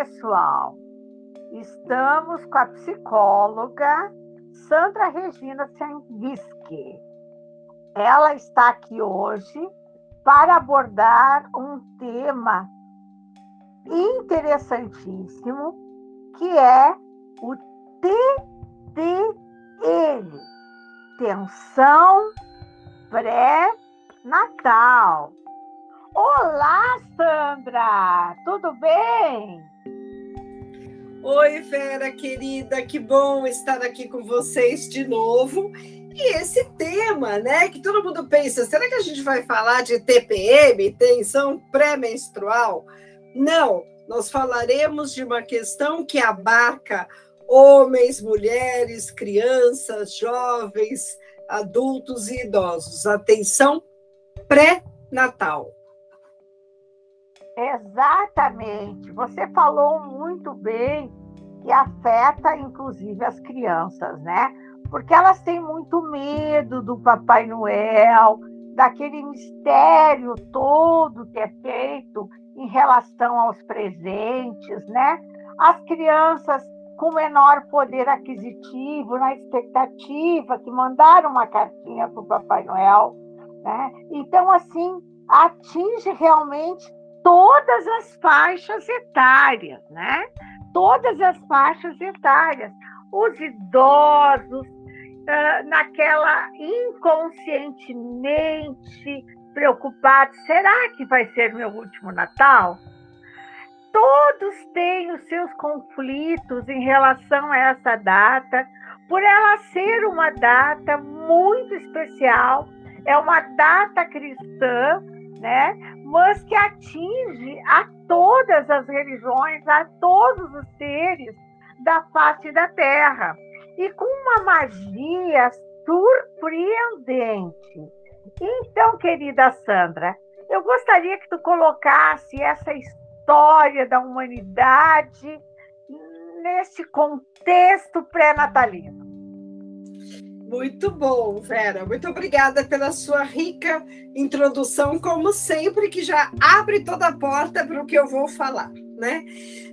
pessoal! Estamos com a psicóloga Sandra Regina Senvisky. Ela está aqui hoje para abordar um tema interessantíssimo, que é o TDL, tensão pré-natal. Olá, Sandra! Tudo bem? Oi, Vera, querida, que bom estar aqui com vocês de novo. E esse tema, né, que todo mundo pensa, será que a gente vai falar de TPM, tensão pré-menstrual? Não, nós falaremos de uma questão que abarca homens, mulheres, crianças, jovens, adultos e idosos. A tensão pré-natal. Exatamente. Você falou muito bem que afeta inclusive as crianças, né? Porque elas têm muito medo do Papai Noel, daquele mistério todo que é feito em relação aos presentes, né? As crianças com menor poder aquisitivo, na expectativa que mandaram uma cartinha para o Papai Noel, né? Então, assim, atinge realmente todas as faixas etárias, né? Todas as faixas etárias. Os idosos, naquela inconscientemente preocupados, será que vai ser meu último Natal? Todos têm os seus conflitos em relação a essa data, por ela ser uma data muito especial, é uma data cristã, né? Mas que atinge a todas as religiões, a todos os seres da face da Terra, e com uma magia surpreendente. Então, querida Sandra, eu gostaria que tu colocasse essa história da humanidade nesse contexto pré-natalino. Muito bom, Vera. Muito obrigada pela sua rica introdução, como sempre, que já abre toda a porta para o que eu vou falar, né?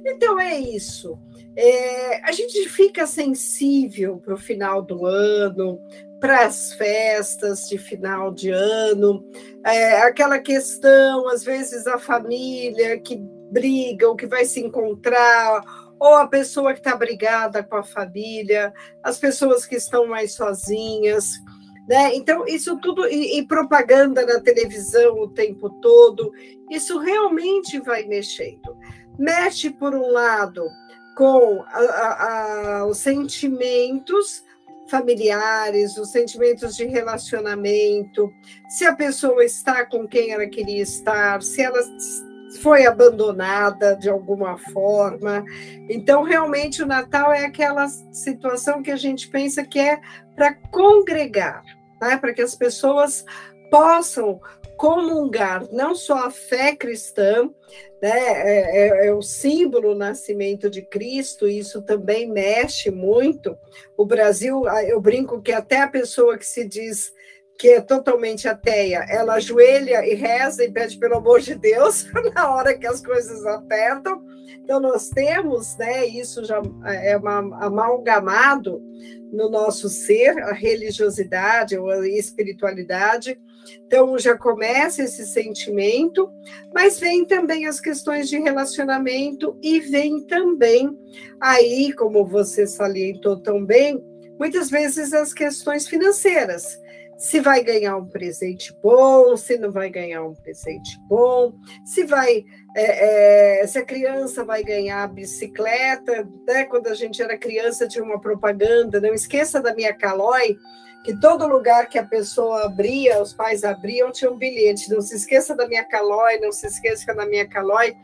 Então é isso. É, a gente fica sensível para o final do ano, para as festas de final de ano, é, aquela questão, às vezes, a família que briga, ou que vai se encontrar ou a pessoa que está brigada com a família, as pessoas que estão mais sozinhas. Né? Então, isso tudo, e, e, propaganda na televisão o tempo todo, isso realmente vai mexendo. Mexe, por um lado, com a, a, a, os sentimentos familiares, os sentimentos de relacionamento, se a pessoa está com quem ela queria estar, se ela foi abandonada de alguma forma. Então, realmente, o Natal é aquela situação que a gente pensa que é para congregar, né? para que as pessoas possam comungar não só a fé cristã, né? É, é, é, o símbolo do nascimento de Cristo, isso também mexe muito. O Brasil, eu brinco que até a pessoa que se diz que é totalmente ateia, ela ajoelha e reza e pede pelo amor de Deus na hora que as coisas apertam. Então, nós temos, né, isso já é uma, amalgamado no nosso ser, a religiosidade ou a espiritualidade. Então, já começa esse sentimento, mas vem também as questões de relacionamento e vem também aí, como você salientou tão bem, muitas vezes as questões financeiras se vai ganhar um presente bom, se não vai ganhar um presente bom, se vai, é, é, se a criança vai ganhar bicicleta, né? Quando a gente era criança tinha uma propaganda, não esqueça da minha Calói, que todo lugar que a pessoa abria, os pais abriam, tinha um bilhete, não se esqueça da minha Calói, não se esqueça da minha Calói,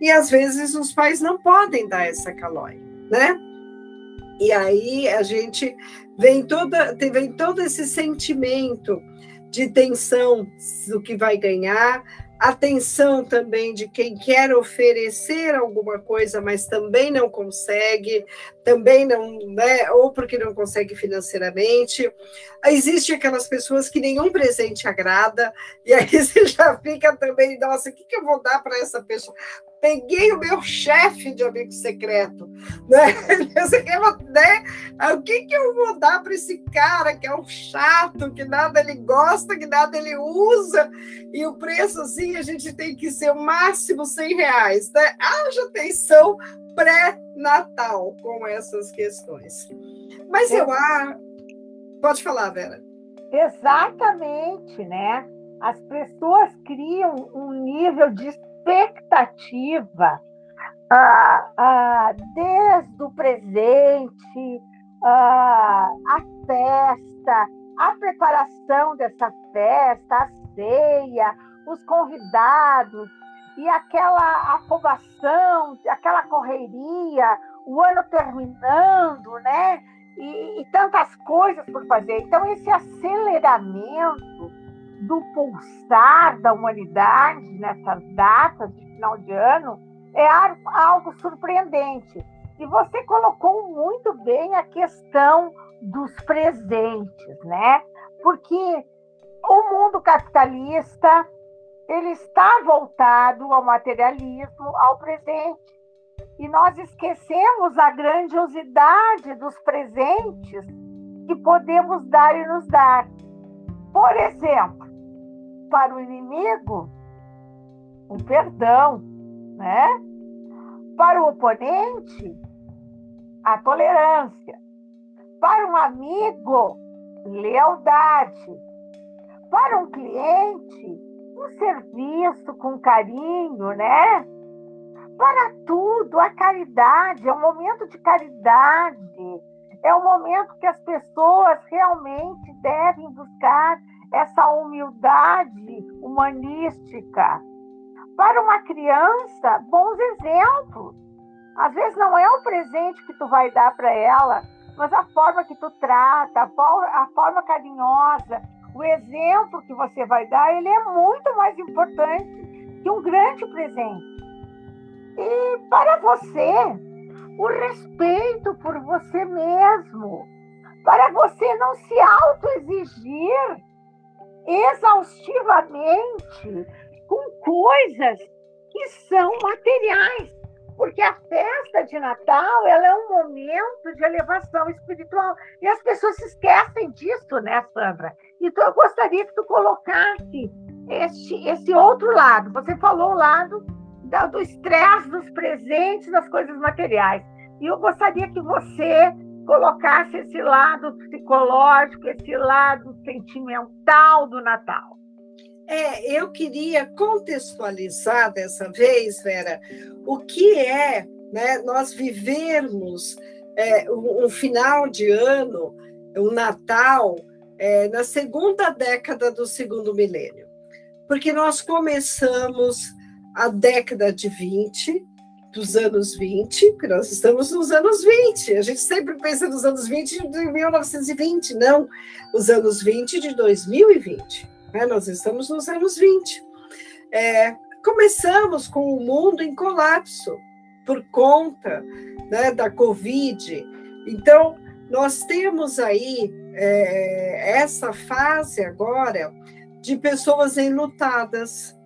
e às vezes os pais não podem dar essa Calói, né? E aí a gente vem toda vem todo esse sentimento de tensão do que vai ganhar, a tensão também de quem quer oferecer alguma coisa, mas também não consegue, também não, né, ou porque não consegue financeiramente. Existe aquelas pessoas que nenhum presente agrada, e aí você já fica também, nossa, o que, que eu vou dar para essa pessoa? Peguei o meu chefe de amigo secreto, né? né? O que, que eu vou dar para esse cara que é um chato, que nada ele gosta, que nada ele usa, e o preço assim a gente tem que ser o máximo 100 reais, né? Haja atenção pré-natal com essas questões. Mas eu ah, pode falar, Vera. Exatamente, né? As pessoas criam um nível de expectativa ah, ah, desde o presente, ah, a festa, a preparação dessa festa, a ceia, os convidados e aquela afobação, aquela correria, o ano terminando, né? E, e tantas coisas por fazer. Então, esse aceleramento do pulsar da humanidade nessas datas de final de ano é algo surpreendente. E você colocou muito bem a questão dos presentes, né? Porque o mundo capitalista ele está voltado ao materialismo, ao presente. E nós esquecemos a grandiosidade dos presentes que podemos dar e nos dar. Por exemplo, para o inimigo, um perdão, né? Para o oponente, a tolerância. Para um amigo, lealdade. Para um cliente, um serviço com carinho, né? Para tudo, a caridade, é um momento de caridade, é um momento que as pessoas realmente devem buscar essa humildade humanística. Para uma criança, bons exemplos. Às vezes não é o presente que tu vai dar para ela, mas a forma que tu trata, a forma carinhosa, o exemplo que você vai dar, ele é muito mais importante que um grande presente. E para você, o respeito por você mesmo, para você não se autoexigir exaustivamente com coisas que são materiais. Porque a festa de Natal ela é um momento de elevação espiritual. E as pessoas se esquecem disso, né, Sandra? Então eu gostaria que tu colocasse esse, esse outro lado. Você falou o lado do estresse dos presentes, das coisas materiais. E eu gostaria que você colocasse esse lado psicológico, esse lado sentimental do Natal. É, eu queria contextualizar dessa vez, Vera, o que é né, nós vivermos é, um, um, final de ano, um Natal, é, na segunda década do segundo milênio. Porque nós começamos a década de 20, dos anos 20, porque nós estamos nos anos 20. A gente sempre pensa nos anos 20 de 1920, não, os anos 20 de 2020. Né? Nós estamos nos anos 20. É, começamos com o mundo em colapso por conta né, da Covid. Então, nós temos aí é, essa fase agora de pessoas enlutadas,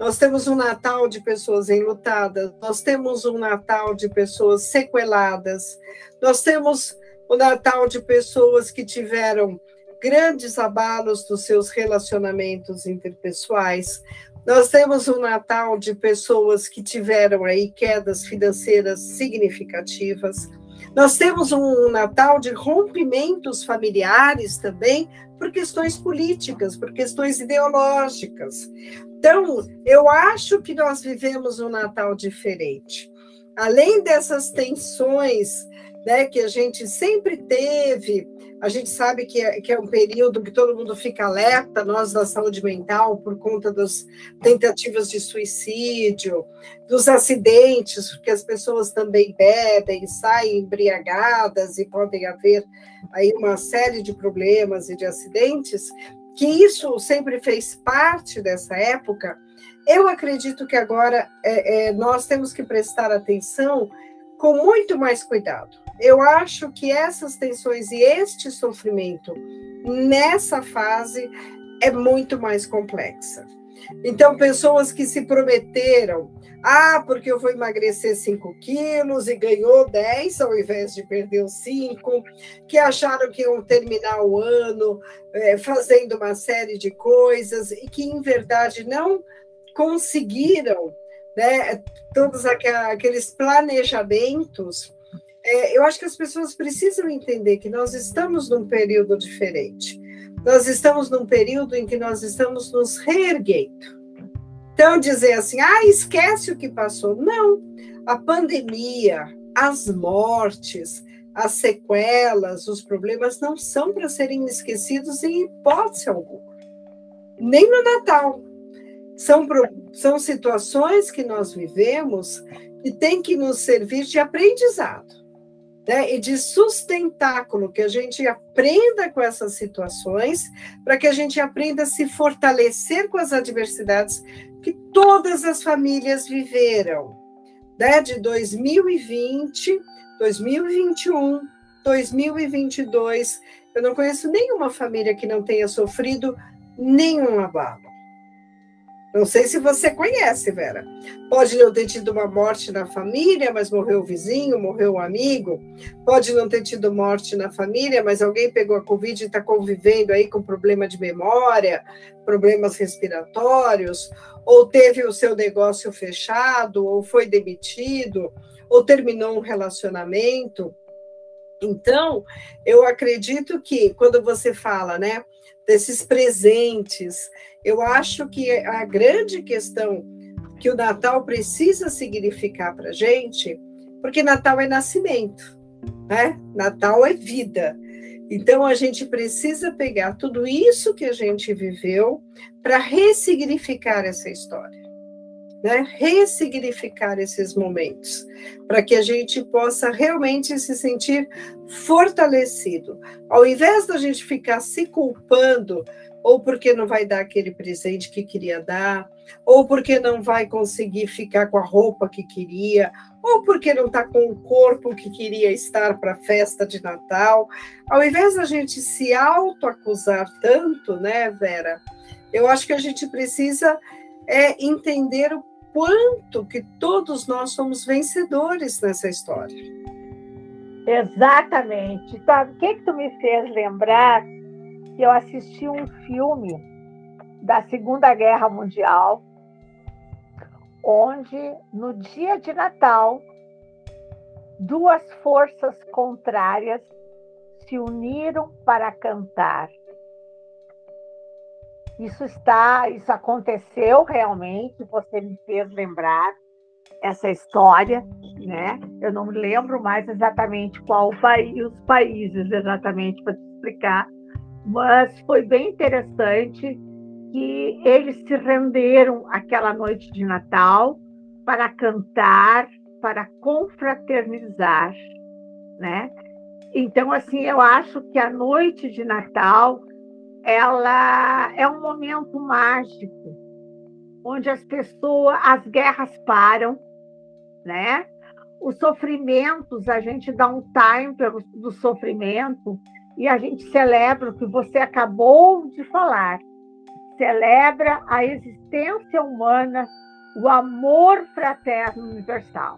nós temos um Natal de pessoas enlutadas, nós temos um Natal de pessoas sequeladas, nós temos o Natal de pessoas que tiveram grandes abalos dos seus relacionamentos interpessoais. Nós temos um Natal de pessoas que tiveram aí quedas financeiras significativas. Nós temos um Natal de rompimentos familiares também por questões políticas, por questões ideológicas. Então, eu acho que nós vivemos um Natal diferente. Além dessas tensões né, que a gente sempre teve, a gente sabe que é, que é um período que todo mundo fica alerta, nós da saúde mental, por conta das tentativas de suicídio, dos acidentes, porque as pessoas também bebem, saem embriagadas e podem haver aí uma série de problemas e de acidentes que isso sempre fez parte dessa época, eu acredito que agora é, é, nós temos que prestar atenção com muito mais cuidado. Eu acho que essas tensões e este sofrimento nessa fase é muito mais complexa. Então, pessoas que se prometeram, ah, porque eu vou emagrecer 5 quilos e ganhou 10 ao invés de perder os 5, que acharam que iam terminar o ano é, fazendo uma série de coisas e que, em verdade, não conseguiram né, todos aqueles planejamentos. É, eu acho que as pessoas precisam entender que nós estamos num período diferente. Nós estamos num período em que nós estamos nos reerguendo então, dizer assim, ah, esquece o que passou. Não. A pandemia, as mortes, as sequelas, os problemas não são para serem esquecidos em hipótese alguma. Nem no Natal. São, são situações que nós vivemos e tem que nos servir de aprendizado né? e de sustentáculo, que a gente aprenda com essas situações, para que a gente aprenda a se fortalecer com as adversidades que todas as famílias viveram, né? de 2020, 2021, 2022. Eu não conheço nenhuma família que não tenha sofrido nenhum abalo. Não sei se você conhece, Vera. Pode não ter tido uma morte na família, mas morreu o vizinho, morreu um amigo. Pode não ter tido morte na família, mas alguém pegou a Covid e está convivendo aí com problema de memória, problemas respiratórios, ou teve o seu negócio fechado, ou foi demitido, ou terminou um relacionamento. Então, eu acredito que quando você fala, né, desses presentes, eu acho que a grande questão que o Natal precisa significar para a gente, porque Natal é nascimento, né? Natal é vida. Então a gente precisa pegar tudo isso que a gente viveu para ressignificar essa história, né? Ressignificar esses momentos, para que a gente possa realmente se sentir fortalecido. Ao invés da gente ficar se culpando ou porque não vai dar aquele presente que queria dar, ou porque não vai conseguir ficar com a roupa que queria, ou porque não está com o corpo que queria estar para a festa de Natal. Ao invés da gente se autoacusar tanto, né, Vera? Eu acho que a gente precisa é entender o quanto que todos nós somos vencedores nessa história. Exatamente. Sabe, o que, que tu me fez lembrar que eu assisti um filme da Segunda Guerra Mundial, onde no dia de Natal duas forças contrárias se uniram para cantar. Isso está, isso aconteceu realmente, você me fez lembrar essa história, né? Eu não me lembro mais exatamente qual país, os países exatamente para explicar, mas foi bem interessante que eles se renderam aquela noite de Natal para cantar, para confraternizar, né? Então, assim, eu acho que a noite de Natal ela é um momento mágico, onde as pessoas, as guerras param, né? Os sofrimentos, a gente dá um time pelo, do sofrimento e a gente celebra o que você acabou de falar. Celebra a existência humana, o amor fraterno universal,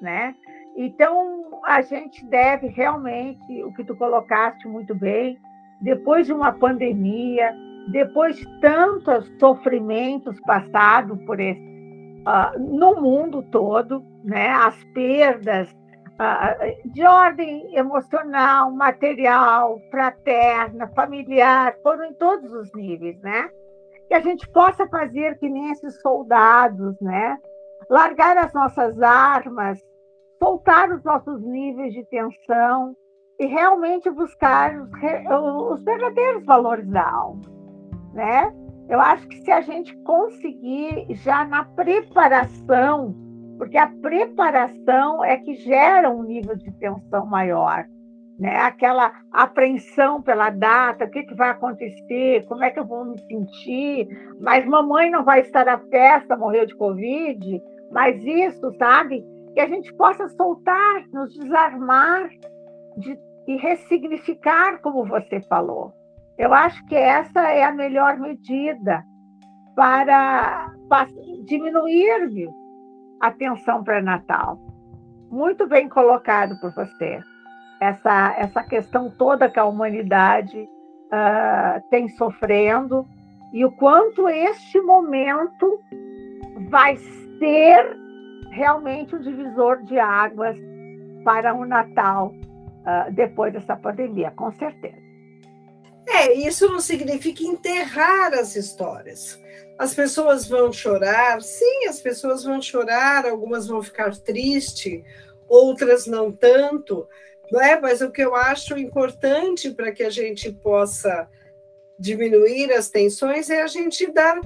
né? Então, a gente deve realmente, o que tu colocaste muito bem, depois de uma pandemia, depois de tantos sofrimentos passados por esse, uh, no mundo todo, né? As perdas, de ordem emocional, material, fraterna, familiar, foram em todos os níveis, né? Que a gente possa fazer que nem esses soldados, né? Largar as nossas armas, soltar os nossos níveis de tensão e realmente buscar os, os verdadeiros valores da alma, né? Eu acho que se a gente conseguir já na preparação porque a preparação é que gera um nível de tensão maior, né? Aquela apreensão pela data, o que, que vai acontecer, como é que eu vou me sentir, mas mamãe não vai estar na festa, morreu de Covid, mas isso, sabe? Que a gente possa soltar, nos desarmar de, e ressignificar, como você falou. Eu acho que essa é a melhor medida para, diminuir a tensão pré-natal. Muito bem colocado por você. Essa, essa questão toda que a humanidade uh, tem sofrendo e o quanto este momento vai ser realmente um divisor de águas para o Natal uh, depois dessa pandemia, com certeza. É, isso não significa enterrar as histórias. As pessoas vão chorar, sim, as pessoas vão chorar, algumas vão ficar tristes, outras não tanto, não é? Mas o que eu acho importante para que a gente possa diminuir as tensões é a gente dar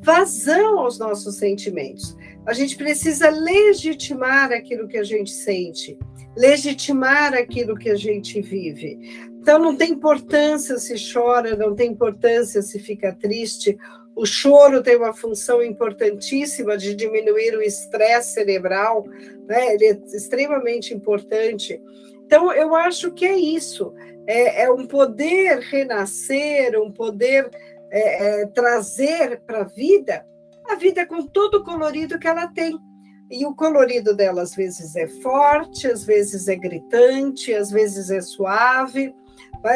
vazão aos nossos sentimentos. A gente precisa legitimar aquilo que a gente sente, legitimar aquilo que a gente vive. Então, não tem importância se chora, não tem importância se fica triste. O choro tem uma função importantíssima de diminuir o estresse cerebral, né? ele é extremamente importante. Então, eu acho que é isso: é, é um poder renascer, um poder é, é, trazer para a vida a vida com todo o colorido que ela tem. E o colorido dela às vezes é forte, às vezes é gritante, às vezes é suave,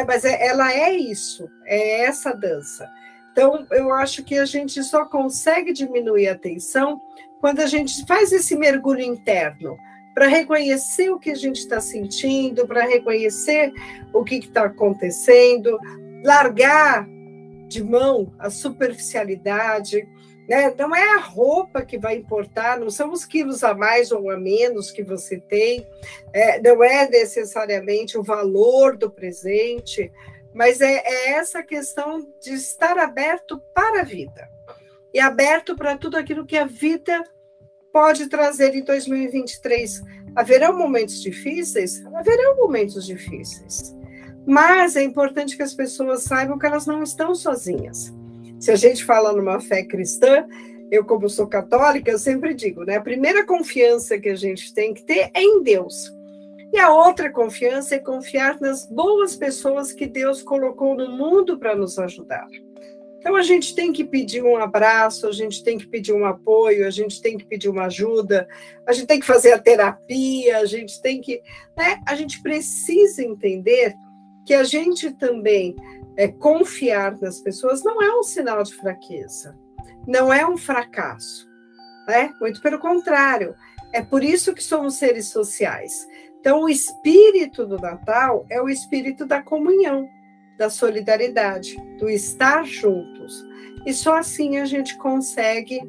mas é, ela é isso, é essa dança. Então, eu acho que a gente só consegue diminuir a tensão quando a gente faz esse mergulho interno, para reconhecer o que a gente está sentindo, para reconhecer o que está acontecendo, largar de mão a superficialidade, né? Não é a roupa que vai importar, não são os quilos a mais ou a menos que você tem, é, não é necessariamente o valor do presente, mas é, é essa questão de estar aberto para a vida e aberto para tudo aquilo que a vida pode trazer em 2023. Haverão momentos difíceis? Haverão momentos difíceis. Mas é importante que as pessoas saibam que elas não estão sozinhas. Se a gente fala numa fé cristã, eu, como sou católica, eu sempre digo, né? A primeira confiança que a gente tem que ter é em Deus. E a outra confiança é confiar nas boas pessoas que Deus colocou no mundo para nos ajudar. Então a gente tem que pedir um abraço, a gente tem que pedir um apoio, a gente tem que pedir uma ajuda, a gente tem que fazer a terapia, a gente tem que, né? A gente precisa entender que a gente também é, confiar nas pessoas não é um sinal de fraqueza, não é um fracasso, né? Muito pelo contrário, é por isso que somos seres sociais. Então, o espírito do Natal é o espírito da comunhão da solidariedade, do estar juntos. E só assim a gente consegue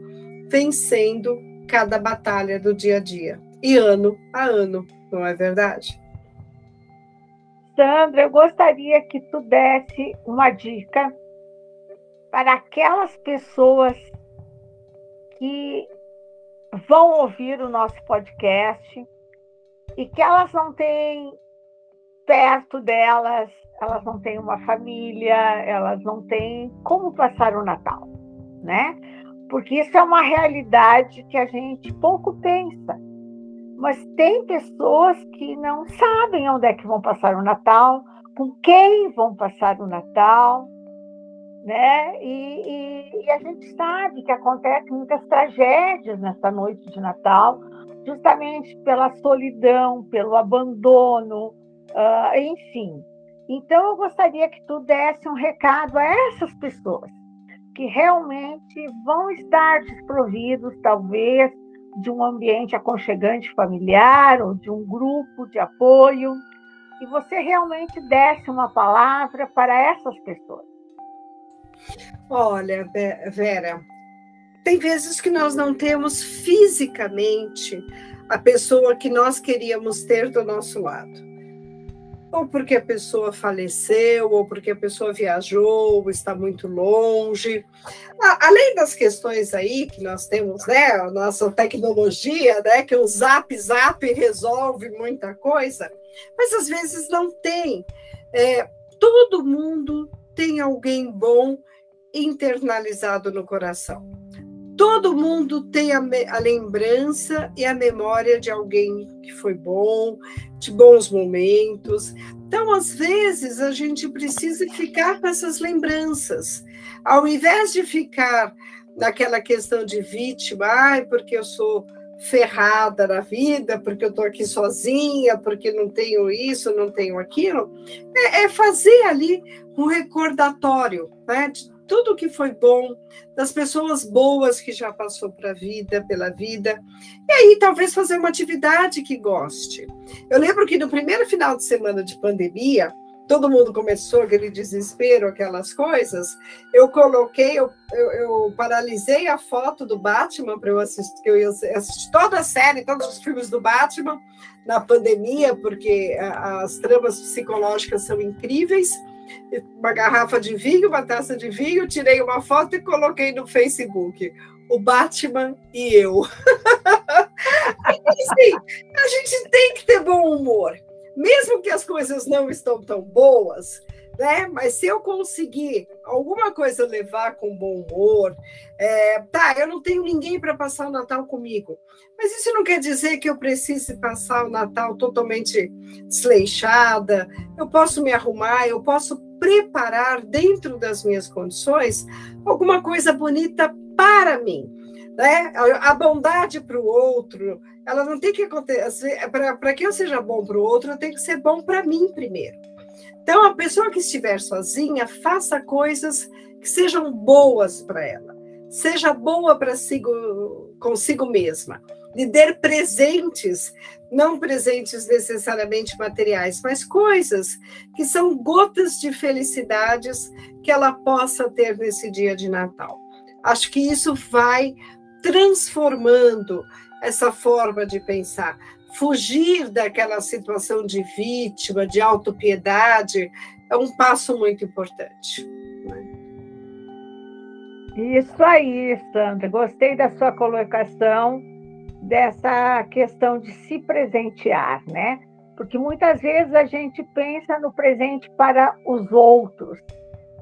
vencendo cada batalha do dia a dia, e ano a ano, não é verdade? Sandra, eu gostaria que tu desse uma dica para aquelas pessoas que vão ouvir o nosso podcast e que elas não têm perto delas elas não têm uma família, elas não têm como passar o Natal, né? Porque isso é uma realidade que a gente pouco pensa. Mas tem pessoas que não sabem onde é que vão passar o Natal, com quem vão passar o Natal, né? E, e, e a gente sabe que acontecem muitas tragédias nessa noite de Natal, justamente pela solidão, pelo abandono, uh, enfim. Então, eu gostaria que tu desse um recado a essas pessoas que realmente vão estar desprovidos, talvez, de um ambiente aconchegante familiar ou de um grupo de apoio, e você realmente desse uma palavra para essas pessoas. Olha, Vera, tem vezes que nós não temos fisicamente a pessoa que nós queríamos ter do nosso lado ou porque a pessoa faleceu, ou porque a pessoa viajou, ou está muito longe. Além das questões aí que nós temos, né, a nossa tecnologia, né, que o Zap Zap resolve muita coisa, mas às vezes não tem. É, todo mundo tem alguém bom internalizado no coração. Todo mundo tem a, a, lembrança e a memória de alguém que foi bom, de bons momentos. Então, às vezes, a gente precisa ficar com essas lembranças. Ao invés de ficar naquela questão de vítima, ai, porque eu sou ferrada na vida, porque eu estou aqui sozinha, porque não tenho isso, não tenho aquilo, é, é fazer ali um recordatório né, de tudo que foi bom, das pessoas boas que já passou para vida, pela vida, e aí talvez fazer uma atividade que goste. Eu lembro que no primeiro final de semana de pandemia, todo mundo começou aquele desespero, aquelas coisas, eu coloquei, eu, eu, eu paralisei a foto do Batman para eu assistir, que eu ia assistir toda a série, todos os filmes do Batman na pandemia, porque as tramas psicológicas são incríveis. Uma garrafa de vinho, uma taça de vinho, tirei uma foto e coloquei no Facebook. O Batman e eu. a gente tem que ter bom humor mesmo que as coisas não estão tão boas, né? Mas se eu conseguir alguma coisa levar com bom humor, é, tá, eu não tenho ninguém para passar o Natal comigo. Mas isso não quer dizer que eu precise passar o Natal totalmente desleixada. Eu posso me arrumar, eu posso preparar dentro das minhas condições alguma coisa bonita para mim. Né? A bondade para o outro, ela não tem que acontecer. Para que eu seja bom para o outro, eu tenho que ser bom para mim primeiro. Então, a pessoa que estiver sozinha, faça coisas que sejam boas para ela. Seja boa para si, consigo mesma. Lhe dê presentes, não presentes necessariamente materiais, mas coisas que são gotas de felicidades que ela possa ter nesse dia de Natal. Acho que isso vai transformando essa forma de pensar. Fugir daquela situação de vítima, de autopiedade, é um passo muito importante. Isso aí, Sandra. Gostei da sua colocação dessa questão de se presentear, né? Porque muitas vezes a gente pensa no presente para os outros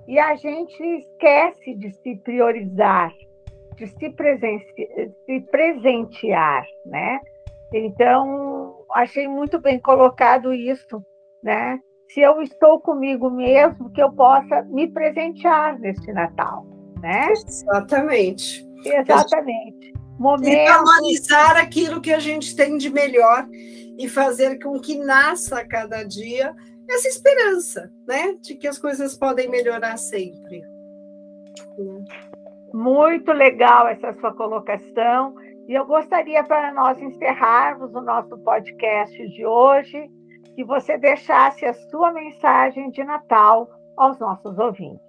e a gente esquece de se priorizar, de se, se presentear, né? Então, achei muito bem colocado isso, né? Se eu estou comigo mesmo, que eu possa me presentear neste Natal, né? Exatamente. Exatamente. Momento... E valorizar aquilo que a gente tem de melhor e fazer com que nasça a cada dia essa esperança, né? De que as coisas podem melhorar sempre. Muito legal essa sua colocação. E eu gostaria, para nós encerrarmos o nosso podcast de hoje, que você deixasse a sua mensagem de Natal aos nossos ouvintes.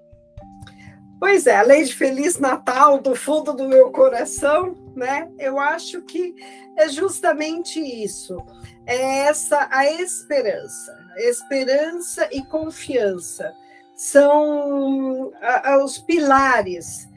Pois é, além de Feliz Natal do fundo do meu coração, né? Eu acho que é justamente isso. É essa a esperança. Esperança e confiança são os pilares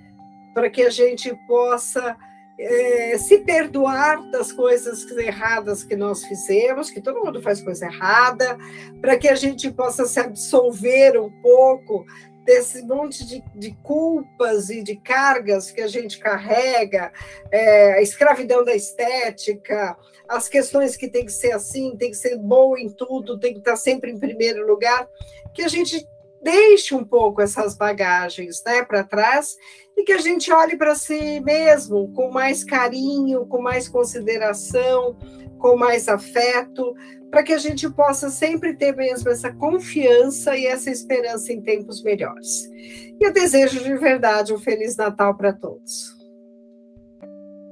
para que a gente possa é, se perdoar das coisas erradas que nós fizemos, que todo mundo faz coisa errada, para que a gente possa se absolver um pouco desse monte de, de culpas e de cargas que a gente carrega, é, a escravidão da estética, as questões que tem que ser assim, tem que ser bom em tudo, tem que estar sempre em primeiro lugar, que a gente deixe um pouco essas bagagens né, para trás e que a gente olhe para si mesmo com mais carinho, com mais consideração, com mais afeto, para que a gente possa sempre ter mesmo essa confiança e essa esperança em tempos melhores. E eu desejo de verdade um Feliz Natal para todos.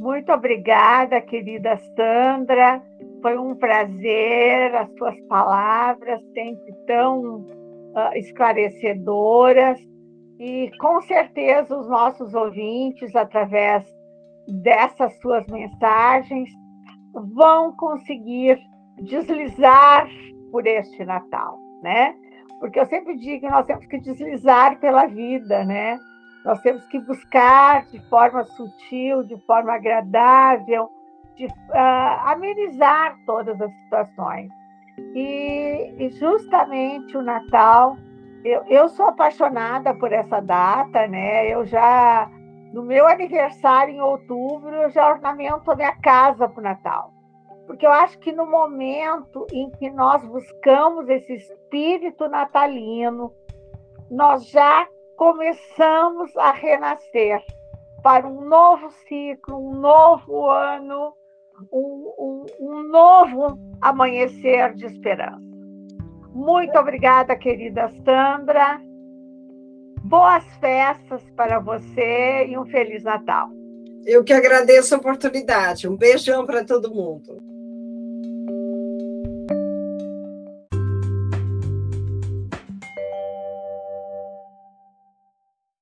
Muito obrigada, querida Sandra. Foi um prazer, as suas palavras sempre tão uh, esclarecedoras e com certeza os nossos ouvintes, através dessas suas mensagens, vão conseguir deslizar por este Natal, né? Porque eu sempre digo que nós temos que deslizar pela vida, né? Nós temos que buscar de forma sutil, de forma agradável, de uh, amenizar todas as situações. E, e justamente o Natal, eu, eu sou apaixonada por essa data, né? Eu já, no meu aniversário em outubro, eu já ornamento a minha casa para o Natal. Porque eu acho que no momento em que nós buscamos esse espírito natalino, nós já começamos a renascer. para um novo ciclo, um novo ano, um, um, um novo amanhecer de esperança. Muito obrigada, querida Sandra. Boas festas para você e um Feliz Natal. Eu que agradeço a oportunidade. Um beijão para todo mundo.